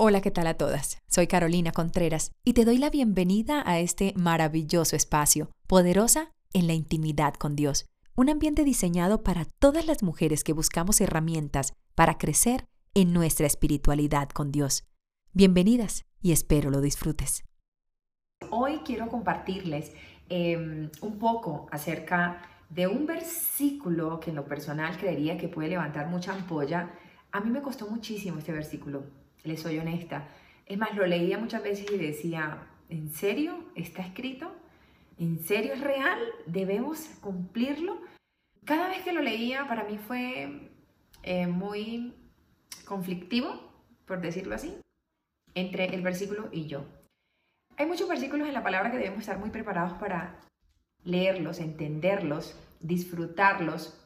Hola, ¿qué tal a todas? Soy Carolina Contreras y te doy la bienvenida a este maravilloso espacio, poderosa en la intimidad con Dios, un ambiente diseñado para todas las mujeres que buscamos herramientas para crecer en nuestra espiritualidad con Dios. Bienvenidas y espero lo disfrutes. Hoy quiero compartirles em, un poco acerca de un versículo que en lo personal creería que puede levantar mucha ampolla. A mí me costó muchísimo este versículo le soy honesta. Es más, lo leía muchas veces y decía, ¿en serio está escrito? ¿En serio es real? ¿Debemos cumplirlo? Cada vez que lo leía para mí fue eh, muy conflictivo, por decirlo así, entre el versículo y yo. Hay muchos versículos en la palabra que debemos estar muy preparados para leerlos, entenderlos, disfrutarlos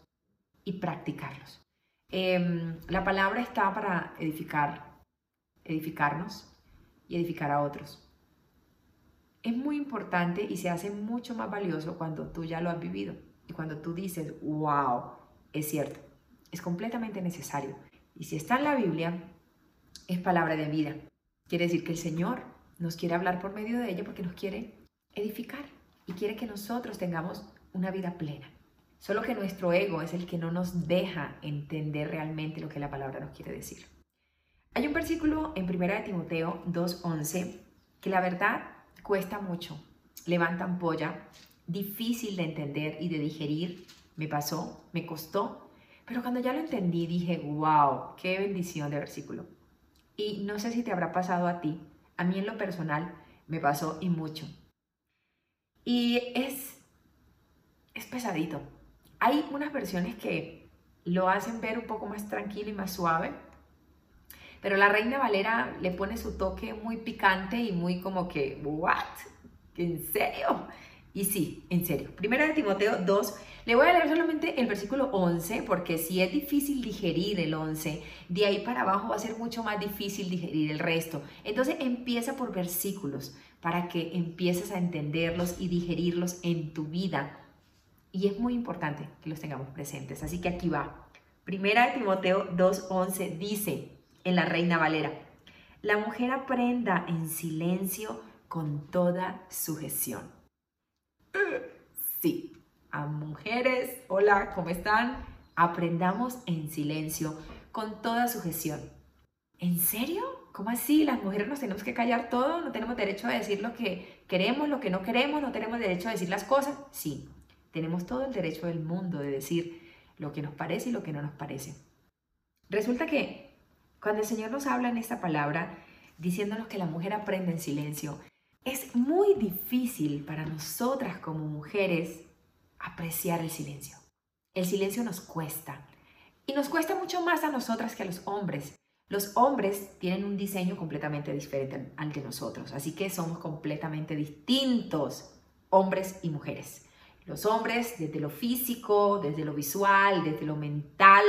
y practicarlos. Em, la palabra está para edificar, edificarnos y edificar a otros. Es muy importante y se hace mucho más valioso cuando tú ya lo has vivido y cuando tú dices, wow, es cierto, es completamente necesario. Y si está en la Biblia, es palabra de vida. Quiere decir que el Señor nos quiere hablar por medio de ella porque nos quiere edificar y quiere que nosotros tengamos una vida plena. Solo que nuestro ego es el que no nos deja entender realmente lo que la palabra nos quiere decir. Hay un versículo en 1 de Timoteo 2.11 que la verdad cuesta mucho, levanta ampolla, difícil de entender y de digerir. Me pasó, me costó, pero cuando ya lo entendí dije, wow, qué bendición de versículo. Y no sé si te habrá pasado a ti, a mí en lo personal me pasó y mucho. Y es, es pesadito. Hay unas versiones que lo hacen ver un poco más tranquilo y más suave, pero la Reina Valera le pone su toque muy picante y muy como que, ¿what? ¿En serio? Y sí, en serio. Primera de Timoteo 2, le voy a leer solamente el versículo 11, porque si es difícil digerir el 11, de ahí para abajo va a ser mucho más difícil digerir el resto. Entonces empieza por versículos, para que empieces a entenderlos y digerirlos en tu vida. Y es muy importante que los tengamos presentes. Así que aquí va. Primera de Timoteo 2.11 dice, en la Reina Valera. La mujer aprenda en silencio con toda sujeción. Sí, a mujeres, hola, ¿cómo están? Aprendamos en silencio con toda sujeción. ¿En serio? ¿Cómo así? ¿Las mujeres nos tenemos que callar todo? ¿No tenemos derecho a decir lo que queremos, lo que no queremos? ¿No tenemos derecho a decir las cosas? Sí, tenemos todo el derecho del mundo de decir lo que nos parece y lo que no nos parece. Resulta que cuando el Señor nos habla en esta palabra, diciéndonos que la mujer aprende en silencio, es muy difícil para nosotras como mujeres apreciar el silencio. El silencio nos cuesta. Y nos cuesta mucho más a nosotras que a los hombres. Los hombres tienen un diseño completamente diferente al de nosotros, así que somos completamente distintos, hombres y mujeres. Los hombres desde lo físico, desde lo visual, desde lo mental,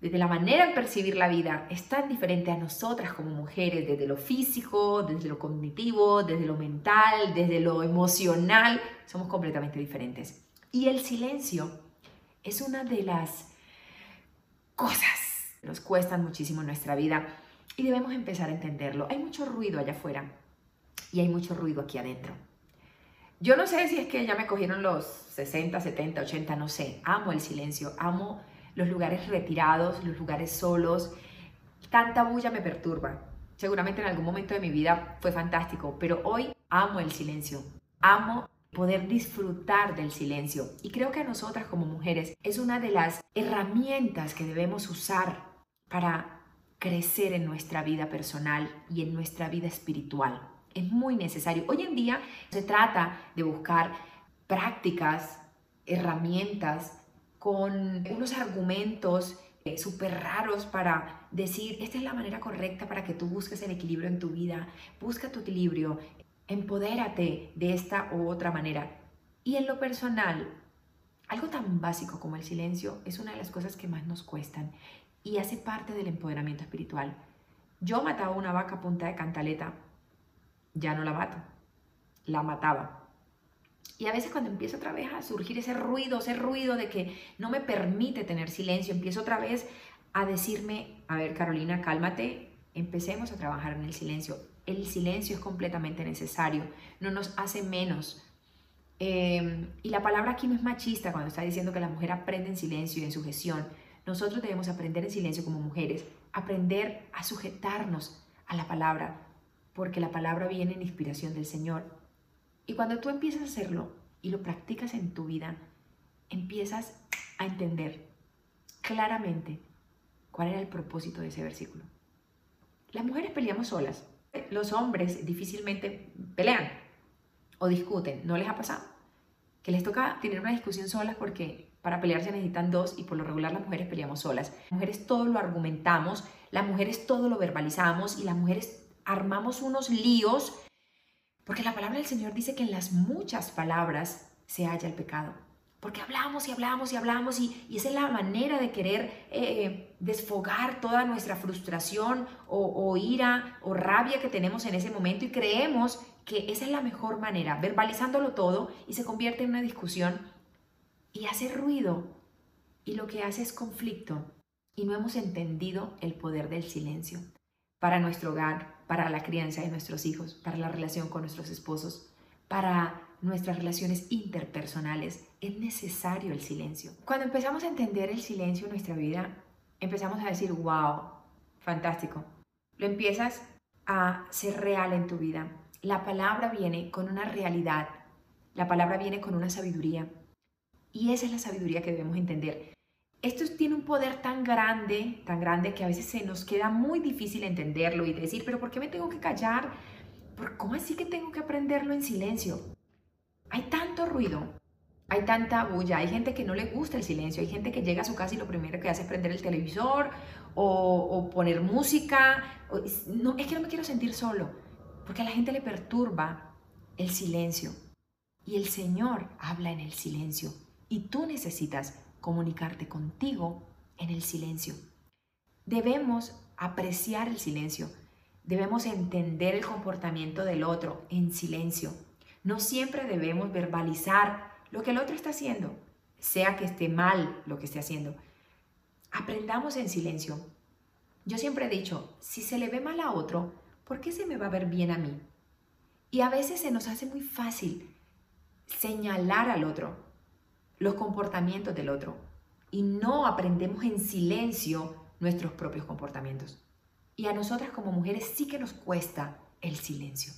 desde la manera de percibir la vida, es tan diferente a nosotras como mujeres, desde lo físico, desde lo cognitivo, desde lo mental, desde lo emocional, somos completamente diferentes. Y el silencio es una de las cosas que nos cuestan muchísimo en nuestra vida y debemos empezar a entenderlo. Hay mucho ruido allá afuera y hay mucho ruido aquí adentro. Yo no sé si es que ya me cogieron los 60, 70, 80, no sé. Amo el silencio, amo los lugares retirados, los lugares solos. Tanta bulla me perturba. Seguramente en algún momento de mi vida fue fantástico, pero hoy amo el silencio. Amo poder disfrutar del silencio. Y creo que a nosotras como mujeres es una de las herramientas que debemos usar para crecer en nuestra vida personal y en nuestra vida espiritual. Es muy necesario. Hoy en día se trata de buscar prácticas, herramientas con unos argumentos eh, súper raros para decir, esta es la manera correcta para que tú busques el equilibrio en tu vida, busca tu equilibrio, empodérate de esta u otra manera. Y en lo personal, algo tan básico como el silencio es una de las cosas que más nos cuestan y hace parte del empoderamiento espiritual. Yo mataba una vaca punta de cantaleta, ya no la mato, la mataba y a veces cuando empiezo otra vez a surgir ese ruido, ese ruido de que no me permite tener silencio, empiezo otra vez a decirme, a ver Carolina, cálmate, empecemos a trabajar en el silencio. El silencio es completamente necesario, no nos hace menos. Em, y la palabra aquí no es machista cuando está diciendo que la mujer aprende en silencio y en sujeción. Nosotros debemos aprender en silencio como mujeres, aprender a sujetarnos a la palabra, porque la palabra viene en inspiración del Señor. Y cuando tú empiezas a hacerlo y lo practicas en tu vida, empiezas a entender claramente cuál era el propósito de ese versículo. Las mujeres peleamos solas. Los hombres difícilmente pelean o discuten. ¿No les ha pasado? Que les toca tener una discusión solas porque para pelear se necesitan dos y por lo regular las mujeres peleamos solas. Las mujeres todo lo argumentamos, las mujeres todo lo verbalizamos y las mujeres armamos unos líos porque la palabra del Señor dice que en las muchas palabras se halla el pecado. Porque hablamos y hablamos y hablamos y, esa es la manera de querer eh, desfogar toda nuestra frustración o, o ira o rabia que tenemos en ese momento y creemos que esa es la mejor manera, verbalizándolo todo y se convierte en una discusión y hace ruido y lo que hace es conflicto y no hemos entendido el poder del silencio para nuestro hogar, para la crianza de nuestros hijos, para la relación con nuestros esposos, para nuestras relaciones interpersonales, es necesario el silencio. Cuando empezamos a entender el silencio en nuestra vida, empezamos a decir, wow, fantástico. Lo empiezas a ser real en tu vida. La palabra viene con una realidad, la palabra viene con una sabiduría. Y esa es la sabiduría que debemos entender. Esto tiene un poder tan grande, tan grande que a veces se nos queda muy difícil entenderlo y decir, pero ¿por qué me tengo que callar? ¿Por ¿Cómo así que tengo que aprenderlo en silencio? Hay tanto ruido, hay tanta bulla, hay gente que no le gusta el silencio, hay gente que llega a su casa y lo primero que hace es prender el televisor o, poner música. no, es que no me quiero sentir solo, porque a la gente le perturba el silencio. Y el Señor habla en el silencio y tú necesitas comunicarte contigo en el silencio. Debemos apreciar el silencio, debemos entender el comportamiento del otro en silencio no siempre debemos verbalizar lo que el otro está haciendo, sea que esté mal lo que esté haciendo. Aprendamos en silencio. Yo siempre he dicho, si se le ve mal a otro, ¿por qué se me va a ver bien a mí? Y a veces se nos hace muy fácil señalar al otro, los comportamientos del otro, y no aprendemos en silencio nuestros propios comportamientos. Y a nosotras como mujeres sí que nos cuesta el silencio.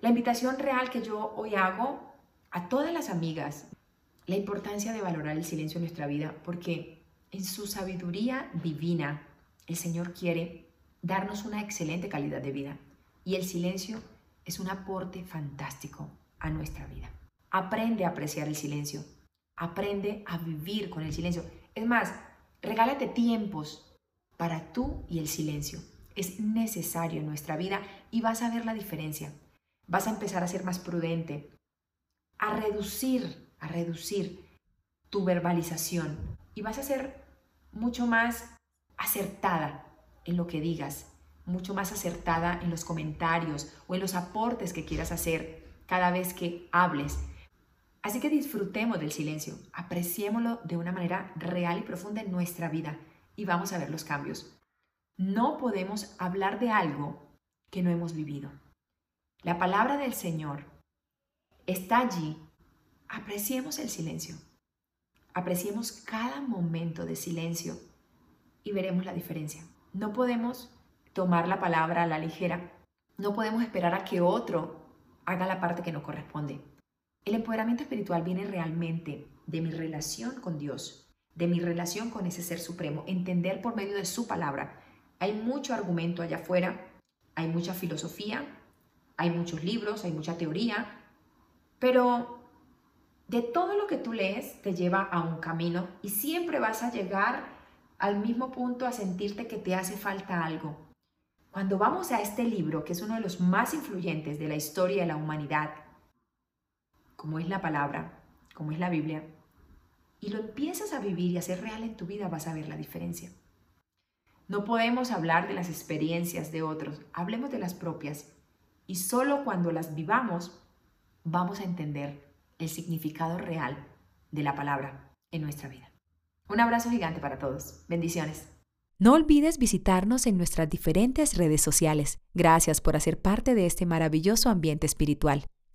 La invitación real que yo hoy hago a todas las amigas, la importancia de valorar el silencio en nuestra vida, porque en su sabiduría divina el Señor quiere darnos una excelente calidad de vida y el silencio es un aporte fantástico a nuestra vida. Aprende a apreciar el silencio, aprende a vivir con el silencio. Es más, regálate tiempos para tú y el silencio. Es necesario en nuestra vida y vas a ver la diferencia vas a empezar a ser más prudente, a reducir, a reducir tu verbalización y vas a ser mucho más acertada en lo que digas, mucho más acertada en los comentarios o en los aportes que quieras hacer cada vez que hables. Así que disfrutemos del silencio, apreciémoslo de una manera real y profunda en nuestra vida y vamos a ver los cambios. No podemos hablar de algo que no hemos vivido. La palabra del Señor está allí. Apreciemos el silencio. Apreciemos cada momento de silencio y veremos la diferencia. No podemos tomar la palabra a la ligera. No podemos esperar a que otro haga la parte que no corresponde. El empoderamiento espiritual viene realmente de mi relación con Dios, de mi relación con ese ser supremo, entender por medio de su palabra. Hay mucho argumento allá afuera, hay mucha filosofía, hay muchos libros, hay mucha teoría, pero de todo lo que tú lees te lleva a un camino y siempre vas a llegar al mismo punto a sentirte que te hace falta algo. Cuando vamos a este libro, que es uno de los más influyentes de la historia de la humanidad, como es la palabra, como es la Biblia, y lo empiezas a vivir y a hacer real en tu vida, vas a ver la diferencia. No podemos hablar de las experiencias de otros, hablemos de las propias y solo cuando las vivamos vamos a entender el significado real de la palabra en nuestra vida. Un abrazo gigante para todos. Bendiciones. No olvides visitarnos en nuestras diferentes redes sociales. Gracias por hacer parte de este maravilloso ambiente espiritual.